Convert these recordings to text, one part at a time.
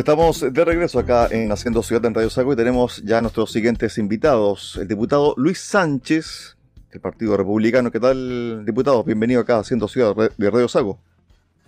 Estamos de regreso acá en Haciendo Ciudad en Radio Sago y tenemos ya nuestros siguientes invitados. El diputado Luis Sánchez, del Partido Republicano. ¿Qué tal, diputado? Bienvenido acá a Haciendo Ciudad de Radio Sago.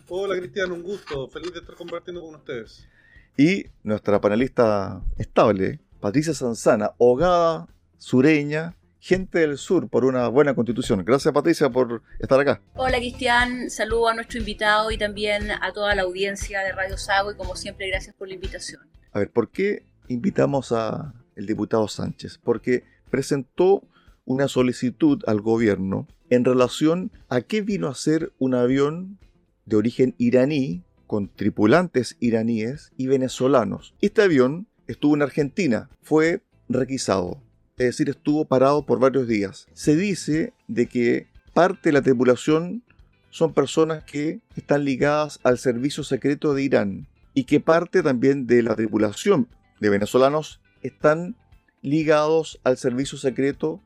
Hola, Cristiano, un gusto. Feliz de estar compartiendo con ustedes. Y nuestra panelista estable, Patricia Sanzana, hogada sureña, gente del sur por una buena constitución. Gracias Patricia por estar acá. Hola Cristian, saludo a nuestro invitado y también a toda la audiencia de Radio Sago y como siempre gracias por la invitación. A ver, ¿por qué invitamos a el diputado Sánchez? Porque presentó una solicitud al gobierno en relación a qué vino a ser un avión de origen iraní con tripulantes iraníes y venezolanos. Este avión estuvo en Argentina, fue requisado es decir, estuvo parado por varios días. Se dice de que parte de la tripulación son personas que están ligadas al servicio secreto de Irán y que parte también de la tripulación de venezolanos están ligados al servicio secreto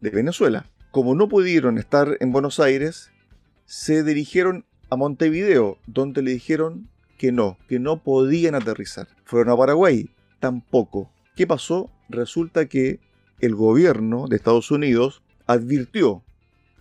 de Venezuela. Como no pudieron estar en Buenos Aires, se dirigieron a Montevideo, donde le dijeron que no, que no podían aterrizar. Fueron a Paraguay, tampoco. ¿Qué pasó? Resulta que el gobierno de Estados Unidos advirtió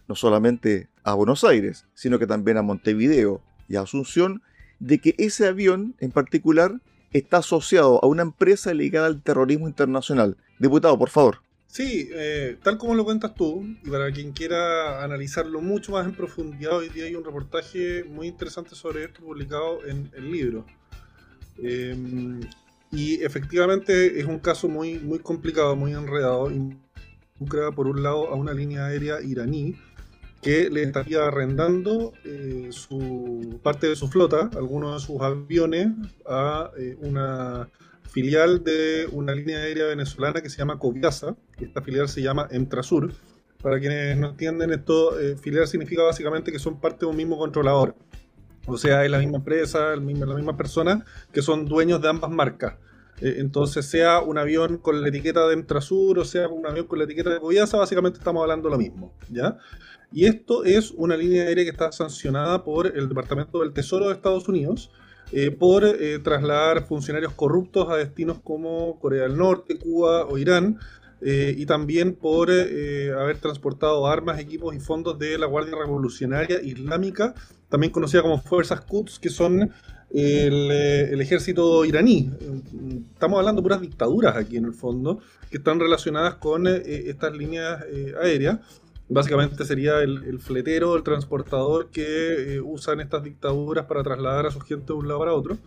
no solamente a Buenos Aires, sino que también a Montevideo y a Asunción, de que ese avión en particular está asociado a una empresa ligada al terrorismo internacional. Diputado, por favor. Sí, eh, tal como lo cuentas tú, y para quien quiera analizarlo mucho más en profundidad, hoy día hay un reportaje muy interesante sobre esto publicado en el libro. Eh, y efectivamente es un caso muy, muy complicado, muy enredado. Involucra por un lado a una línea aérea iraní que le estaría arrendando eh, su parte de su flota, algunos de sus aviones, a eh, una filial de una línea aérea venezolana que se llama Coviasa. Esta filial se llama Emtrasur. Para quienes no entienden, esto eh, filial significa básicamente que son parte de un mismo controlador. O sea, es la misma empresa, el mismo, la misma persona que son dueños de ambas marcas. Eh, entonces, sea un avión con la etiqueta de Entrasur o sea un avión con la etiqueta de Coviasa, básicamente estamos hablando lo mismo, ¿ya? Y esto es una línea aérea que está sancionada por el Departamento del Tesoro de Estados Unidos eh, por eh, trasladar funcionarios corruptos a destinos como Corea del Norte, Cuba o Irán, eh, y también por haber transportado armas, equipos y fondos de la Guardia Revolucionaria Islámica, también conocida como Fuerzas Quds, que son el, eh, el, ejército iraní. Estamos hablando de puras dictaduras aquí en el fondo, que están relacionadas con estas líneas aéreas. Básicamente sería el, el, fletero, el transportador que usan estas dictaduras para trasladar a su gente de un lado para otro.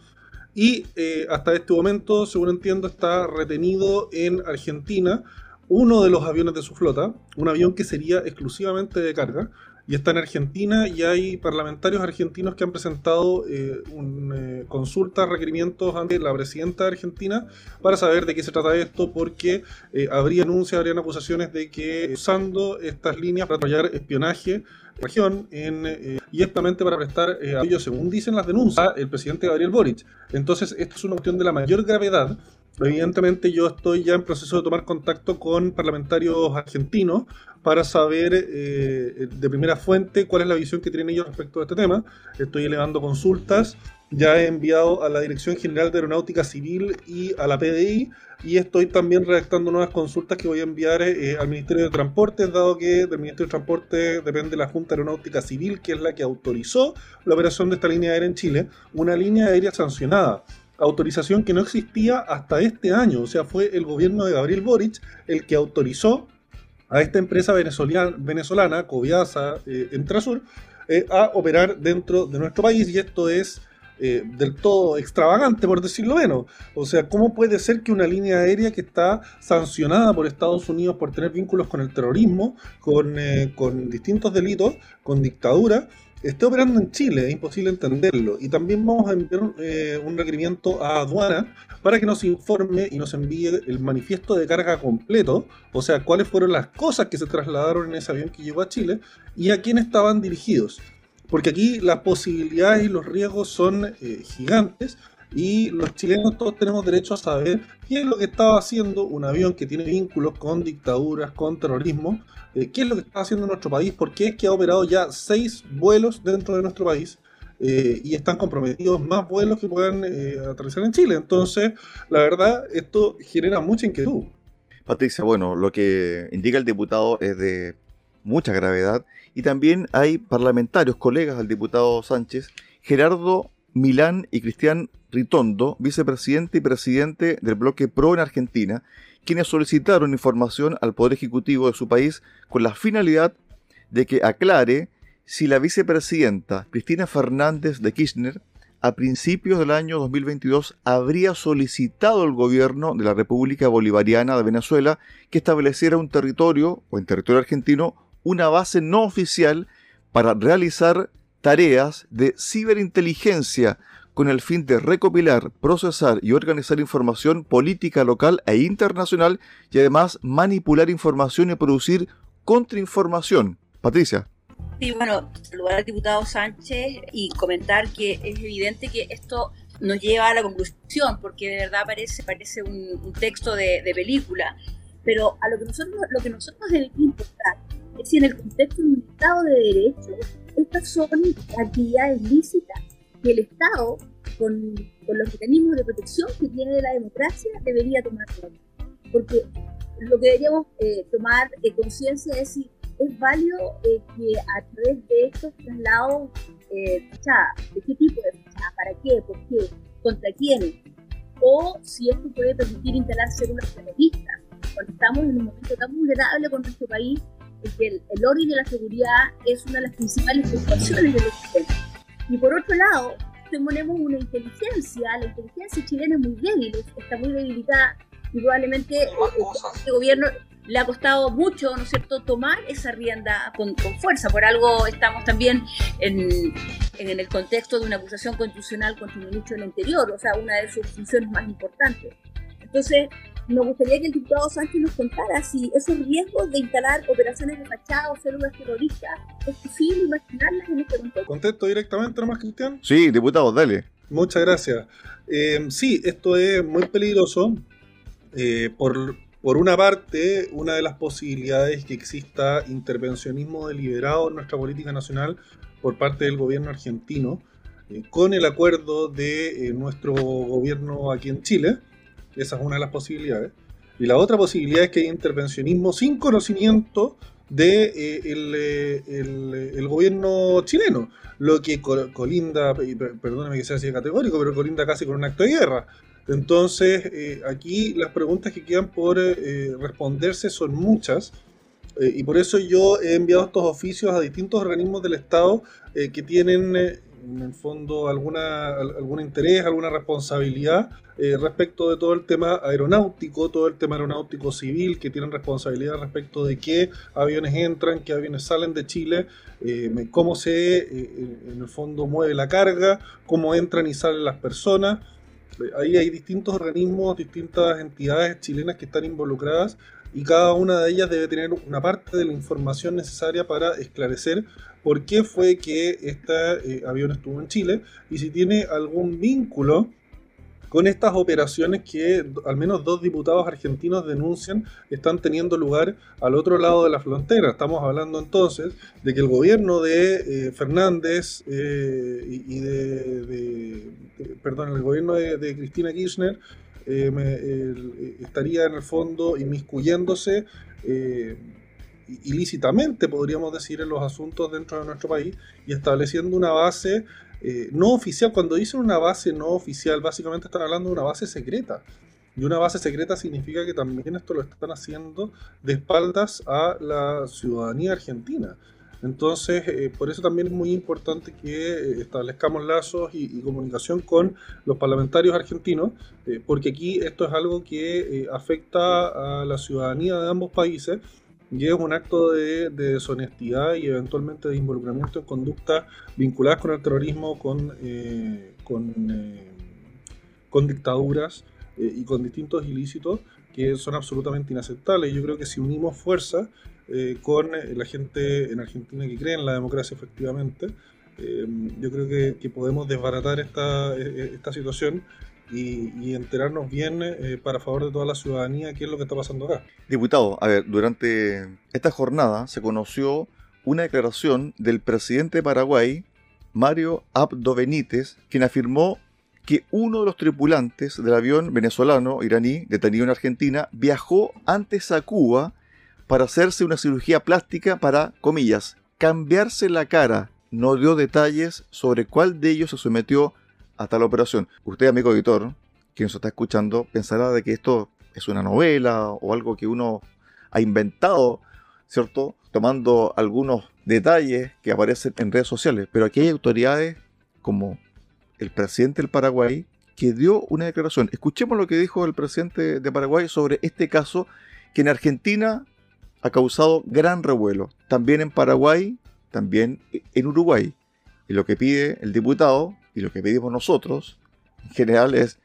Y hasta este momento, según entiendo, está retenido en Argentina uno de los aviones de su flota, un avión que sería exclusivamente de carga, y está en Argentina y hay parlamentarios argentinos que han presentado eh, un, eh, consultas, requerimientos ante la presidenta de Argentina para saber de qué se trata esto, porque eh, habría anuncios, habrían acusaciones de que usando estas líneas para apoyar espionaje región en, eh, y justamente para prestar eh, apoyo, según dicen las denuncias, el presidente Gabriel Boric. Entonces, esto es una cuestión de la mayor gravedad Evidentemente yo estoy ya en proceso de tomar contacto con parlamentarios argentinos para saber eh, de primera fuente cuál es la visión que tienen ellos respecto a este tema. Estoy elevando consultas, ya he enviado a la Dirección General de Aeronáutica Civil y a la PDI y estoy también redactando nuevas consultas que voy a enviar eh, al Ministerio de Transporte, dado que del Ministerio de Transporte depende la Junta Aeronáutica Civil, que es la que autorizó la operación de esta línea aérea en Chile, una línea aérea sancionada autorización que no existía hasta este año. O sea, fue el gobierno de Gabriel Boric el que autorizó a esta empresa venezolana, venezolana Coviasa eh, Entrasur, eh, a operar dentro de nuestro país. Y esto es eh, del todo extravagante, por decirlo menos. O sea, ¿cómo puede ser que una línea aérea que está sancionada por Estados Unidos por tener vínculos con el terrorismo, con, eh, con distintos delitos, con dictadura, esté operando en Chile, es imposible entenderlo. Y también vamos a enviar eh, un requerimiento a aduana para que nos informe y nos envíe el manifiesto de carga completo, o sea, cuáles fueron las cosas que se trasladaron en ese avión que llegó a Chile y a quién estaban dirigidos. Porque aquí las posibilidades y los riesgos son eh, gigantes y los chilenos todos tenemos derecho a saber qué es lo que estaba haciendo un avión que tiene vínculos con dictaduras, con terrorismo, eh, qué es lo que está haciendo nuestro país, porque es que ha operado ya seis vuelos dentro de nuestro país. eh, y están comprometidos más vuelos que puedan eh, aterrizar en Chile. Entonces, la verdad, esto genera mucha inquietud. Patricia, bueno, lo que indica el diputado es de mucha gravedad y también hay parlamentarios, colegas al diputado Sánchez, Gerardo Milán y Cristian Ritondo, vicepresidente y presidente del bloque PRO en Argentina, quienes solicitaron información al Poder Ejecutivo de su país con la finalidad de que aclare si la vicepresidenta Cristina Fernández de Kirchner a principios del año 2022 habría solicitado al gobierno de la República Bolivariana de Venezuela que estableciera un territorio, o en territorio argentino, una base no oficial para realizar tareas de ciberinteligencia con el fin de recopilar, procesar y organizar información política local e internacional y además manipular información y producir contrainformación. Patricia. Sí, bueno, saludar al diputado Sánchez y comentar que es evidente que esto nos lleva a la conclusión, porque de verdad parece, parece un, texto de, película, pero a lo que nosotros, lo que nosotros debemos importar es si en el contexto de un Estado de Derecho estas son actividades lícitas que el Estado, con, los mecanismos de protección que tiene de la democracia, debería tomar Porque lo que deberíamos eh, tomar eh, conciencia es si es válido eh, que a través de estos traslados, eh, ¿de qué tipo de fachada? ¿Para qué? ¿Por qué? ¿Contra quiénes? O si esto puede permitir instalar células terroristas. Cuando estamos en un momento tan vulnerable con nuestro país, que el, orden y la seguridad es una de las principales preocupaciones del sistema. Y por otro lado, tenemos una inteligencia, la inteligencia chilena es muy débil, está muy debilitada y probablemente el este gobierno le ha costado mucho, ¿no es cierto?, tomar esa rienda con, fuerza. Por algo estamos también en, en, el contexto de una acusación constitucional contra el ministro del Interior, o sea, una de sus funciones más importantes. Entonces, nos gustaría que el diputado Sánchez nos contara si esos riesgos de instalar operaciones de fachada o células terroristas es posible imaginarlas en este contexto. ¿Contesto directamente nomás, Cristian? Sí, diputado, dale. Muchas gracias. Eh, sí, esto es muy peligroso eh, por, por una parte, una de las posibilidades es que exista intervencionismo deliberado en nuestra política nacional por parte del gobierno argentino, eh, con el acuerdo de eh, nuestro gobierno aquí en Chile. Esa es una de las posibilidades. Y la otra posibilidad es que hay intervencionismo sin conocimiento del de, eh, el, gobierno chileno, lo que colinda, perdóneme que sea así categórico, pero colinda casi con un acto de guerra. Entonces, eh, aquí las preguntas que quedan por eh, responderse son muchas. Eh, y por eso yo he enviado estos oficios a distintos organismos del Estado que tienen en el fondo alguna, algún interés, alguna responsabilidad respecto de todo el tema aeronáutico, todo el tema aeronáutico civil, que tienen responsabilidad respecto de qué aviones entran, qué aviones salen de Chile, cómo se, en el fondo, mueve la carga, cómo entran y salen las personas. Ahí hay distintos organismos, distintas entidades chilenas que están involucradas y cada una de ellas debe tener una parte de la información necesaria para esclarecer por qué fue que este avión estuvo en Chile y si tiene algún vínculo con estas operaciones que al menos dos diputados argentinos denuncian están teniendo lugar al otro lado de la frontera. Estamos hablando entonces de que el gobierno de eh, Fernández eh, y, de, perdón, el gobierno de, Cristina Kirchner eh, estaría en el fondo inmiscuyéndose ilícitamente, podríamos decir, en los asuntos dentro de nuestro país y estableciendo una base eh, no oficial. Cuando dicen una base no oficial, básicamente están hablando de una base secreta. Y una base secreta significa que también esto lo están haciendo de espaldas a la ciudadanía argentina. Entonces, eh, por eso también es muy importante que eh, establezcamos lazos y, comunicación con los parlamentarios argentinos, porque aquí esto es algo que afecta a la ciudadanía de ambos países y es un acto de, deshonestidad y eventualmente de involucramiento en conductas vinculadas con el terrorismo, con, eh, eh, con, dictaduras eh, y con distintos ilícitos que son absolutamente inaceptables. Yo creo que si unimos fuerzas con la gente en Argentina que cree en la democracia efectivamente, yo creo que, podemos desbaratar esta, esta situación y, enterarnos bien eh, para favor de toda la ciudadanía qué es lo que está pasando acá. Diputado, a ver, durante esta jornada se conoció una declaración del presidente de Paraguay, Mario Abdo Benítez, quien afirmó que uno de los tripulantes del avión venezolano iraní detenido en Argentina viajó antes a Cuba para hacerse una cirugía plástica para, comillas, cambiarse la cara. No dio detalles sobre cuál de ellos se sometió a tal operación. Usted, amigo editor, quien se está escuchando, pensará de que esto es una novela o algo que uno ha inventado, ¿cierto? Tomando algunos detalles que aparecen en redes sociales. Pero aquí hay autoridades como el presidente del Paraguay que dio una declaración. Escuchemos lo que dijo el presidente de Paraguay sobre este caso que en Argentina ha causado gran revuelo. También en Paraguay, también en Uruguay. Y lo que pide el diputado y lo que pedimos nosotros en general es,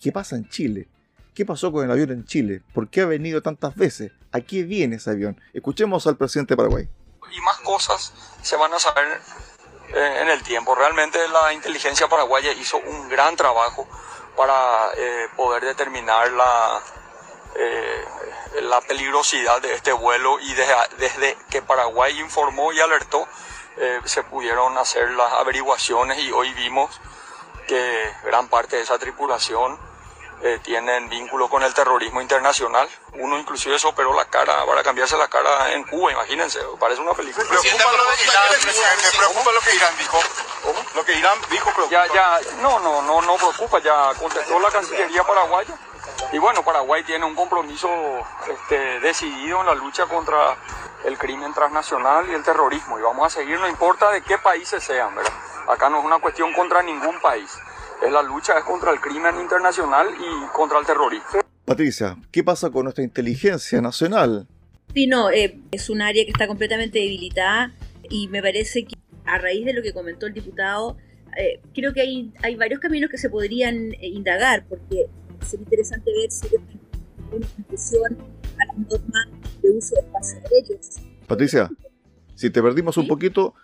¿qué pasa en Chile? ¿Qué pasó con el avión en Chile? ¿Por qué ha venido tantas veces? ¿A qué viene ese avión? Escuchemos al presidente de Paraguay. Y más cosas se van a saber eh, en el tiempo. Realmente la inteligencia paraguaya hizo un gran trabajo para eh, poder determinar la, eh, la peligrosidad de este vuelo y desde, desde que Paraguay informó y alertó se pudieron hacer las averiguaciones y hoy vimos que gran parte de esa tripulación eh, tienen vínculo con el terrorismo internacional. Uno inclusive se operó la cara para cambiarse la cara en Cuba, imagínense, parece una película. Me preocupa, lo que, Irán, preocupa lo que Irán dijo. Lo que Irán dijo preocupa. Ya, ya, no, no, no, no preocupa, ya contestó la Cancillería paraguaya. Y bueno, Paraguay tiene un compromiso este, decidido en la lucha contra el crimen transnacional y el terrorismo. Y vamos a seguir, no importa de qué países sean, ¿verdad? Acá no es una cuestión contra ningún país es la lucha es contra el crimen internacional y contra el terrorismo. Patricia, ¿qué pasa con nuestra inteligencia nacional? Sí, no, eh, es un área que está completamente debilitada y me parece que a raíz de lo que comentó el diputado, eh, creo que hay, hay varios caminos que se podrían eh, indagar, porque sería interesante ver si hay una institución a las normas de uso de espacios aéreos. Patricia, si te perdimos un poquito,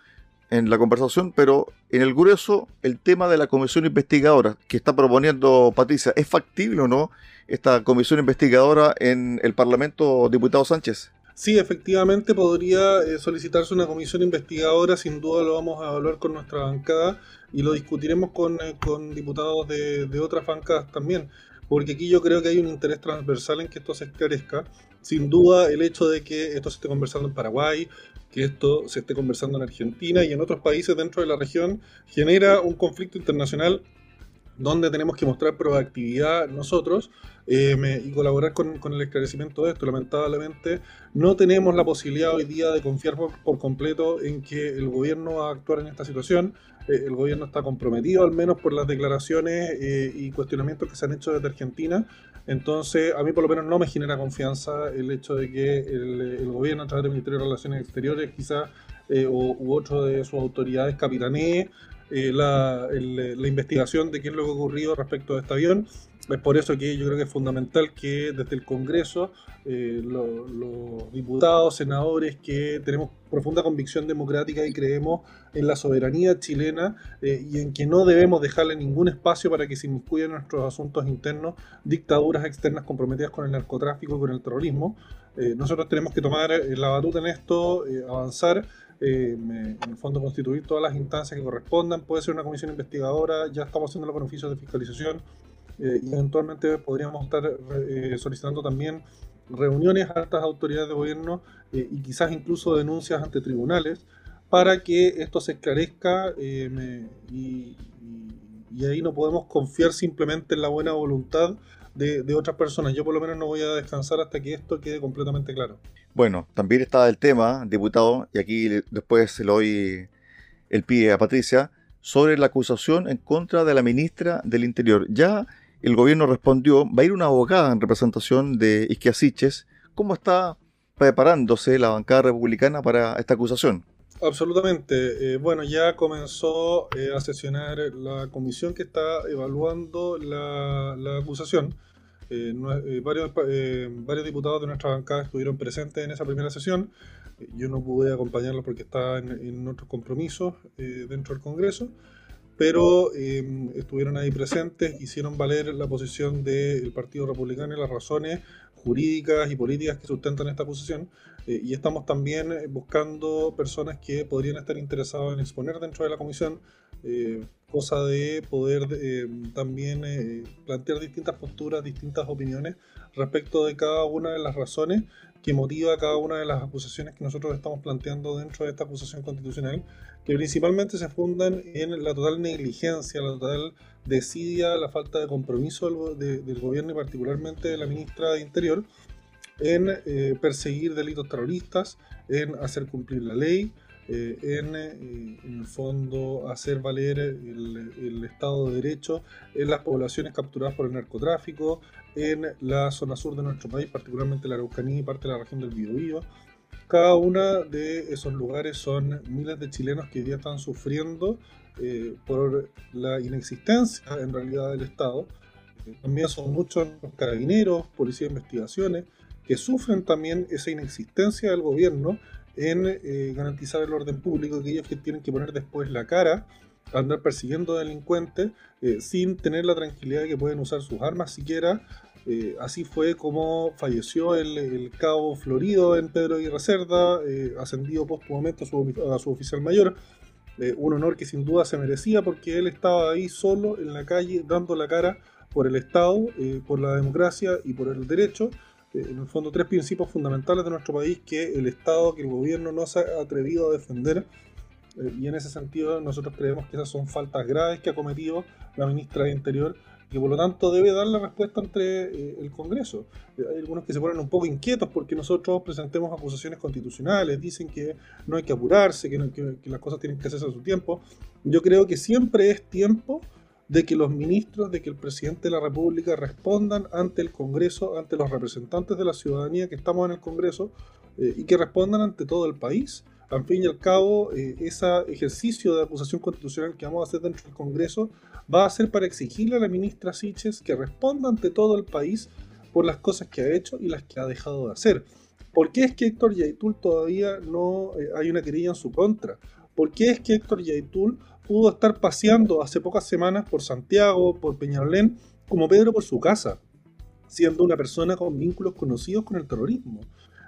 en la conversación, pero en el grueso, el tema de la comisión investigadora que está proponiendo Patricia, ¿es factible o no esta comisión investigadora en el Parlamento, diputado Sánchez? Sí, efectivamente podría eh, solicitarse una comisión investigadora, sin duda lo vamos a evaluar con nuestra bancada y lo discutiremos con, eh, con diputados de, de otras bancadas también, porque aquí yo creo que hay un interés transversal en que esto se esclarezca. Sin duda el hecho de que esto se esté conversando en Paraguay, que esto se esté conversando en Argentina y en otros países dentro de la región genera un conflicto internacional donde tenemos que mostrar proactividad nosotros eh, y colaborar con, el esclarecimiento de esto. Lamentablemente no tenemos la posibilidad hoy día de confiar por, completo en que el gobierno va a actuar en esta situación. Eh, el gobierno está comprometido al menos por las declaraciones eh, y cuestionamientos que se han hecho desde Argentina entonces, a mí por lo menos no me genera confianza el hecho de que el, gobierno, a través del Ministerio de Relaciones Exteriores, quizás, u otro de sus autoridades, capitanee eh, la, la, investigación de qué es lo que ha ocurrido respecto a este avión. Es por eso que yo creo que es fundamental que desde el Congreso eh, los diputados, senadores que tenemos profunda convicción democrática y creemos en la soberanía chilena eh, y en que no debemos dejarle ningún espacio para que se inmiscuyan nuestros asuntos internos dictaduras externas comprometidas con el narcotráfico y con el terrorismo. nosotros tenemos que tomar la batuta en esto, avanzar eh, en el fondo constituir todas las instancias que correspondan, puede ser una comisión investigadora, ya estamos haciendo los beneficios de fiscalización eh, y eventualmente podríamos estar eh, solicitando también reuniones a altas autoridades de gobierno y quizás incluso denuncias ante tribunales para que esto se esclarezca y, y ahí no podemos confiar simplemente en la buena voluntad de, otras personas. Yo por lo menos no voy a descansar hasta que esto quede completamente claro. Bueno, también está el tema, diputado, y aquí después se lo doy el pie a Patricia, sobre la acusación en contra de la ministra del Interior. Ya el gobierno respondió, va a ir una abogada en representación de Isquiasiches. ¿Cómo está preparándose la bancada republicana para esta acusación? Absolutamente. Eh, bueno, ya comenzó eh, a sesionar la comisión que está evaluando la, la acusación. Eh, eh, varios, eh, varios diputados de nuestra bancada estuvieron presentes en esa primera sesión. Yo no pude acompañarlos porque estaba en, en otros compromisos dentro del Congreso, pero estuvieron ahí presentes, hicieron valer la posición del Partido Republicano y las razones jurídicas y políticas que sustentan esta acusación. eh, y estamos también eh, buscando personas que podrían estar interesadas en exponer dentro de la comisión, eh, cosa de poder también plantear distintas posturas, distintas opiniones respecto de cada una de las razones que motiva cada una de las acusaciones que nosotros estamos planteando dentro de esta acusación constitucional, que principalmente se fundan en la total negligencia, la total desidia, la falta de compromiso del, del gobierno y particularmente de la ministra de Interior, en eh, perseguir delitos terroristas, en hacer cumplir la ley, eh, en, eh, en, el fondo hacer valer el, Estado de Derecho en las poblaciones capturadas por el narcotráfico, en la zona sur de nuestro país, particularmente la Araucanía y parte de la región del Biobío. Cada uno de esos lugares son miles de chilenos que hoy día están sufriendo por la inexistencia en realidad del Estado. También son muchos los carabineros, policías de investigaciones, que sufren también esa inexistencia del gobierno en eh, garantizar el orden público, aquellos que tienen que poner después la cara, andar persiguiendo delincuentes eh, sin tener la tranquilidad de que pueden usar sus armas siquiera. Eh, así fue como falleció el, cabo Florido en Pedro Aguirre Cerda, ascendido póstumamente a su, a su oficial mayor. un honor que sin duda se merecía porque él estaba ahí solo en la calle dando la cara por el Estado, por la democracia y por el derecho en el fondo tres principios fundamentales de nuestro país que el Estado, que el gobierno no se ha atrevido a defender. Eh, y en ese sentido nosotros creemos que esas son faltas graves que ha cometido la ministra de Interior y que por lo tanto debe dar la respuesta ante eh, el Congreso. Eh, hay algunos que se ponen un poco inquietos porque nosotros presentemos acusaciones constitucionales, dicen que no hay que apurarse, que, que las cosas tienen que hacerse a su tiempo. Yo creo que siempre es tiempo de que los ministros, de que el presidente de la República respondan ante el Congreso, ante los representantes de la ciudadanía que estamos en el Congreso eh, y que respondan ante todo el país. Al fin y al cabo, eh, ese ejercicio de acusación constitucional que vamos a hacer dentro del Congreso va a ser para exigirle a la ministra Siches que responda ante todo el país por las cosas que ha hecho y las que ha dejado de hacer. ¿Por qué es que Héctor Yaitul todavía no eh, hay una querella en su contra? ¿Por qué es que Héctor Yaitul pudo estar paseando hace pocas semanas por Santiago, por Peñalolén, como Pedro por su casa, siendo una persona con vínculos conocidos con el terrorismo.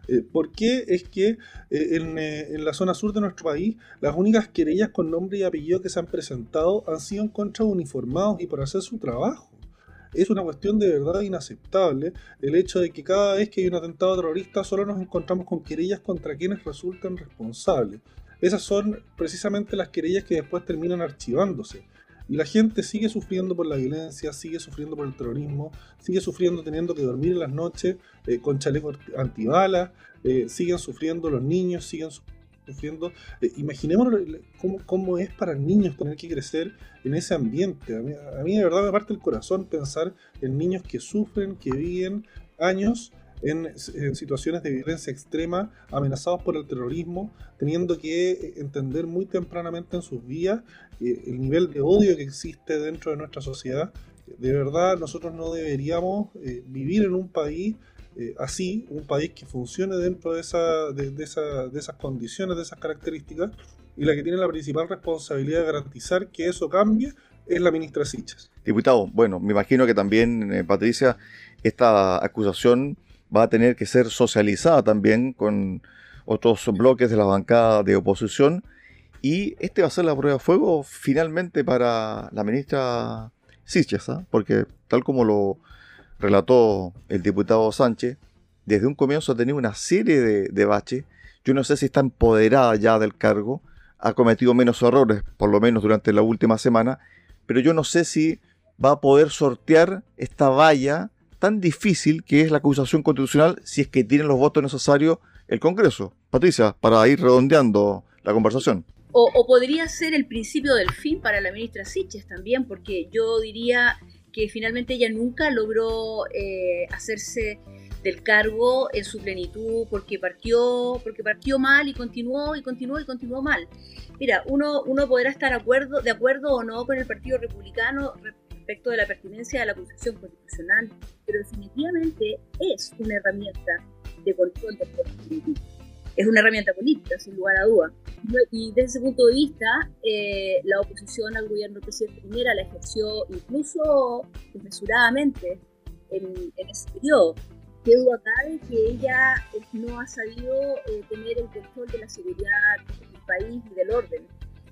Eh, ¿Por qué es que eh, eh, en, la zona sur de nuestro país las únicas querellas con nombre y apellido que se han presentado han sido en contra de uniformados y por hacer su trabajo? Es una cuestión de verdad inaceptable el hecho de que cada vez que hay un atentado terrorista solo nos encontramos con querellas contra quienes resultan responsables. Esas son precisamente las querellas que después terminan archivándose. Y la gente sigue sufriendo por la violencia, sigue sufriendo por el terrorismo, sigue sufriendo teniendo que dormir en las noches eh, con chalecos antibalas, eh, siguen sufriendo los niños, siguen sufriendo. Eh, cómo, es para niños tener que crecer en ese ambiente. A mí, a mí de verdad me parte el corazón pensar en niños que sufren, que viven años en, situaciones de violencia extrema, amenazados por el terrorismo, teniendo que eh, entender muy tempranamente en sus vías eh, el nivel de odio que existe dentro de nuestra sociedad. De verdad, nosotros no deberíamos eh, vivir en un país así, un país que funcione dentro de, esa, de, esa, de esas condiciones, de esas características, y la que tiene la principal responsabilidad de garantizar que eso cambie es la ministra Sichas. Diputado, bueno, me imagino que también, Patricia, esta acusación va a tener que ser socializada también con otros bloques de la bancada de oposición. Y este va a ser la prueba de fuego finalmente para la ministra Siches, ¿ah? porque tal como lo relató el diputado Sánchez, desde un comienzo ha tenido una serie de, de baches. Yo no sé si está empoderada ya del cargo, ha cometido menos errores, por lo menos durante la última semana, pero yo no sé si va a poder sortear esta valla tan difícil que es la acusación constitucional si es que tienen los votos necesarios el Congreso. Patricia, para ir redondeando la conversación. O, podría ser el principio del fin para la ministra Siches también, porque yo diría que finalmente ella nunca logró eh, hacerse del cargo en su plenitud porque partió porque partió mal y continuó y continuó y continuó mal. Mira, uno, uno podrá estar acuerdo, de acuerdo o no con el Partido Republicano respecto de la pertinencia de la acusación constitucional, pero definitivamente es una herramienta de control del poder político. Es una herramienta política, sin lugar a duda. Y desde ese punto de vista, eh, la oposición al gobierno del presidente Piñera la ejerció incluso desmesuradamente en, ese periodo. qué duda cabe que ella no ha sabido eh, tener el control de la seguridad del país y del orden,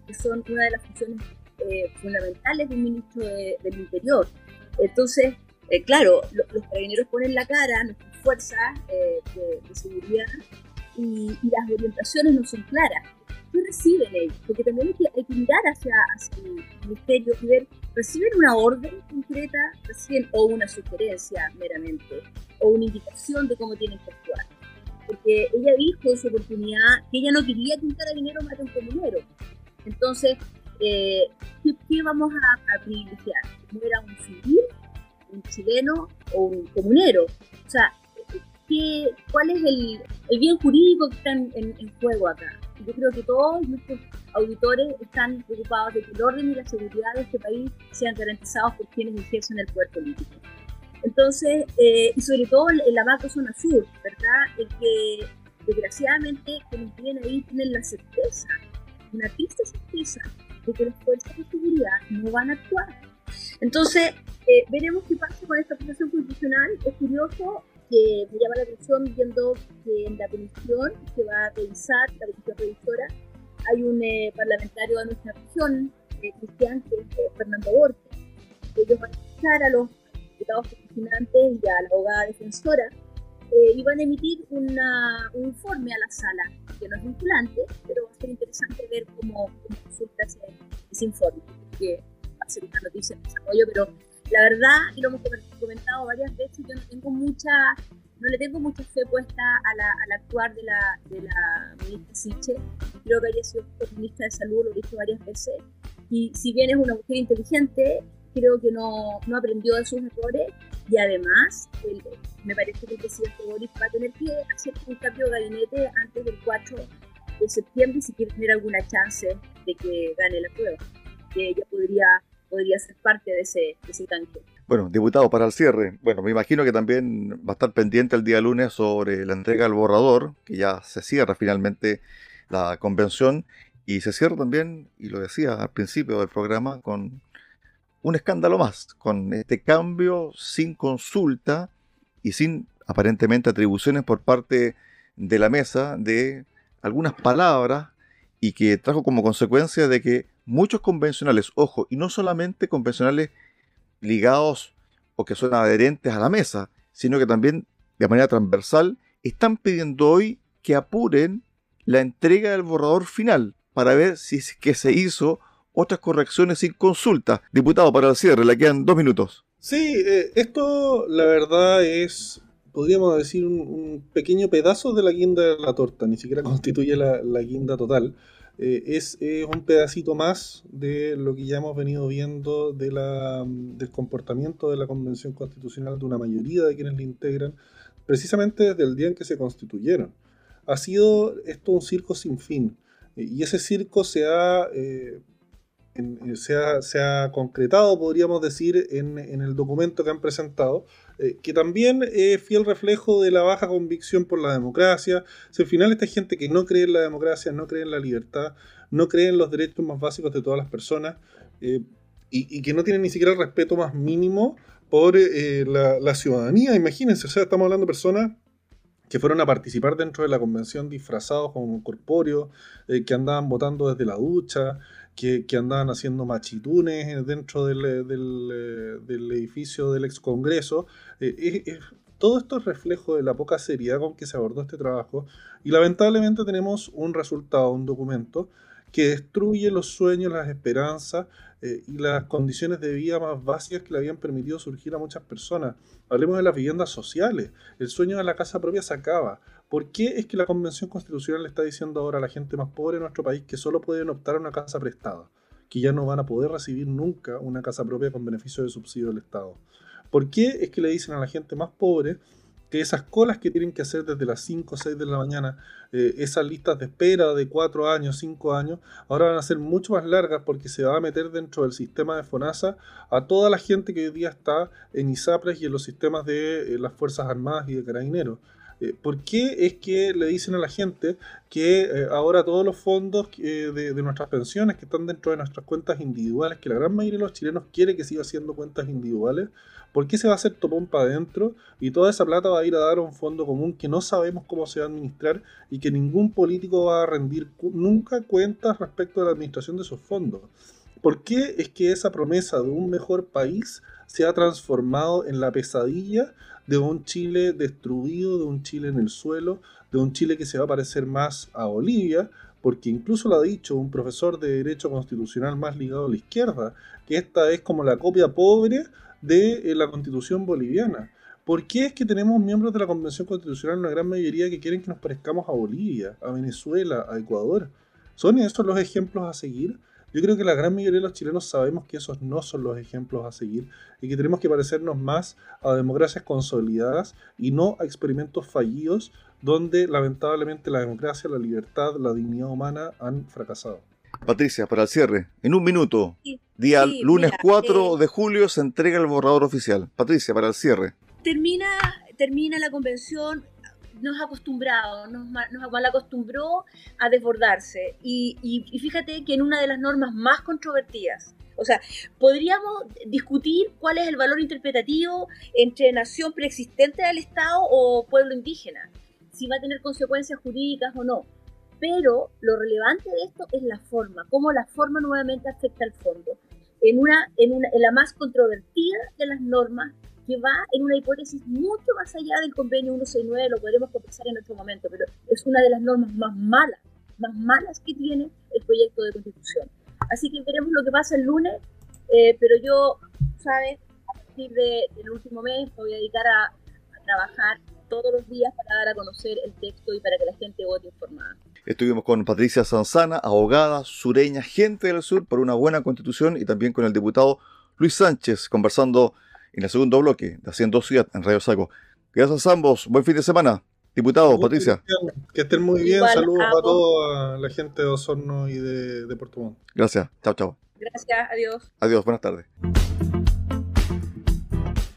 que son una de las funciones eh, fundamentales de un ministro del Interior. Entonces, claro, los carabineros ponen la cara, nuestras fuerzas de, seguridad, y, las orientaciones no son claras. ¿Qué reciben ellos? Porque también hay que, hay que mirar hacia, hacia, el ministerio y ver, ¿reciben una orden concreta? ¿Reciben o una sugerencia meramente? ¿O una indicación de cómo tienen que actuar? Porque ella dijo en su oportunidad que ella no quería que un carabinero mate a un comunero. Entonces, eh, ¿qué, vamos a, a privilegiar? ¿Cómo era un civil, un chileno o un comunero? O sea, ¿qué, ¿cuál es el, el, bien jurídico que está en, juego acá? Yo creo que todos nuestros auditores están preocupados de que el orden y la seguridad de este país sean garantizados por quienes ejercen el poder político. Entonces, eh, y sobre todo en la macro zona sur, ¿verdad? El que desgraciadamente quienes viven ahí tienen la certeza, una triste certeza, que las fuerzas de seguridad no van a actuar. Entonces, eh, veremos qué pasa con esta acusación constitucional. Es curioso que me llama la atención viendo que en la comisión que va a revisar, la comisión revisora, hay un eh, parlamentario de nuestra región, eh, cristian, que es Fernando Borges. Ellos van a escuchar a los diputados constitucionantes y a la abogada defensora y van a emitir una, un informe a la sala, que no es vinculante, pero va a ser interesante ver cómo, cómo resulta ese, ese informe, que va a ser una noticia en desarrollo, pero la verdad, y lo hemos comentado varias veces, yo no tengo mucha, no le tengo mucha fe puesta a la, al actuar de la, de la ministra Siche. Creo que ella ha sido ministra de salud, lo he dicho varias veces. Y si bien es una mujer inteligente, creo que no, no aprendió de sus errores y además me parece que el presidente Boris va a tener que hacer un cambio de gabinete antes del 4 de septiembre si quiere tener alguna chance de que gane la prueba, que ella podría, podría ser parte de ese, de ese tanque. Bueno, diputado, para el cierre, bueno, me imagino que también va a estar pendiente el día lunes sobre la entrega del borrador, que ya se cierra finalmente la convención, y se cierra también, y lo decía al principio del programa, con un escándalo más, con este cambio sin consulta y sin aparentemente atribuciones por parte de la mesa de algunas palabras y que trajo como consecuencia de que muchos convencionales, ojo, y no solamente convencionales ligados o que son adherentes a la mesa, sino que también de manera transversal están pidiendo hoy que apuren la entrega del borrador final para ver si es que se hizo otras correcciones sin consulta. Diputado, para el cierre, le quedan dos minutos. Sí, eh, esto la verdad es, podríamos decir, un, pequeño pedazo de la guinda de la torta, ni siquiera constituye la, guinda total. Eh, es, un pedacito más de lo que ya hemos venido viendo del comportamiento de la Convención Constitucional de una mayoría de quienes la integran, precisamente desde el día en que se constituyeron. Ha sido esto un circo sin fin. Y ese circo se ha se, ha, concretado, podríamos decir, en, el documento que han presentado, eh, que también es fiel reflejo de la baja convicción por la democracia. Si al final esta gente que no cree en la democracia, no cree en la libertad, no cree en los derechos más básicos de todas las personas, eh, y, que no tiene ni siquiera el respeto más mínimo por eh, la, la, ciudadanía. Imagínense, o sea, estamos hablando de personas que fueron a participar dentro de la convención disfrazados como corpóreos, que andaban votando desde la ducha, que, andaban haciendo machitunes dentro del, del, del edificio del ex Congreso. Eh, todo esto es reflejo de la poca seriedad con que se abordó este trabajo y lamentablemente tenemos un resultado, un documento que destruye los sueños, las esperanzas eh, y las condiciones de vida más básicas que le habían permitido surgir a muchas personas. Hablemos de las viviendas sociales. El sueño de la casa propia se acaba. ¿Por qué es que la Convención Constitucional le está diciendo ahora a la gente más pobre de nuestro país que solo pueden optar a una casa prestada? Que ya no van a poder recibir nunca una casa propia con beneficio de subsidio del Estado. ¿Por qué es que le dicen a la gente más pobre que esas colas que tienen que hacer desde las 5 o 6 de la mañana, eh, esas listas de espera de 4 años, 5 años, ahora van a ser mucho más largas porque se va a meter dentro del sistema de FONASA a toda la gente que hoy día está en ISAPRES y en los sistemas de eh, las Fuerzas Armadas y de Carabineros. Eh, ¿Por qué es que le dicen a la gente que eh, ahora todos los fondos eh, de, nuestras pensiones que están dentro de nuestras cuentas individuales, que la gran mayoría de los chilenos quiere que siga siendo cuentas individuales, ¿por qué se va a hacer topón para adentro y toda esa plata va a ir a dar a un fondo común que no sabemos cómo se va a administrar y que ningún político va a rendir nunca cuentas respecto a la administración de esos fondos? ¿Por qué es que esa promesa de un mejor país se ha transformado en la pesadilla de un Chile destruido, de un Chile en el suelo, de un Chile que se va a parecer más a Bolivia, porque incluso lo ha dicho un profesor de Derecho Constitucional más ligado a la izquierda, que esta es como la copia pobre de eh, la Constitución boliviana. ¿Por qué es que tenemos miembros de la Convención Constitucional, una gran mayoría que quieren que nos parezcamos a Bolivia, a Venezuela, a Ecuador? ¿Son esos los ejemplos a seguir? Yo creo que la gran mayoría de los chilenos sabemos que esos no son los ejemplos a seguir y que tenemos que parecernos más a democracias consolidadas y no a experimentos fallidos donde lamentablemente la democracia, la libertad, la dignidad humana han fracasado. Patricia, para el cierre, en un minuto, sí, día sí, lunes mira, 4 eh, de julio se entrega el borrador oficial. Patricia, para el cierre. Termina, termina la convención, nos ha acostumbrado, nos, nos mal acostumbró a desbordarse. Y, y, y, fíjate que en una de las normas más controvertidas, o sea, podríamos discutir cuál es el valor interpretativo entre nación preexistente del Estado o pueblo indígena, si va a tener consecuencias jurídicas o no. Pero lo relevante de esto es la forma, cómo la forma nuevamente afecta al fondo. En, una, en, una, en la más controvertida de las normas que va en una hipótesis mucho más allá del convenio 169, lo podremos conversar en otro momento, pero es una de las normas más malas, más malas que tiene el proyecto de constitución. Así que veremos lo que pasa el lunes, eh, pero yo, ¿sabes? A partir de, del último mes me voy a dedicar a, a trabajar todos los días para dar a conocer el texto y para que la gente vote informada. Estuvimos con Patricia Sanzana, abogada sureña, gente del sur, por una buena constitución y también con el diputado Luis Sánchez, conversando en el segundo bloque de Haciendo Ciudad en Radio Saco. Gracias a ambos. Buen fin de semana. Diputado, Muy Patricia. Bien. Que estén muy bien. Igual, Saludos a, a toda la gente de Osorno y de, de Puerto Montt. Gracias. Chao, chao. Gracias. Adiós. Adiós. Buenas tardes.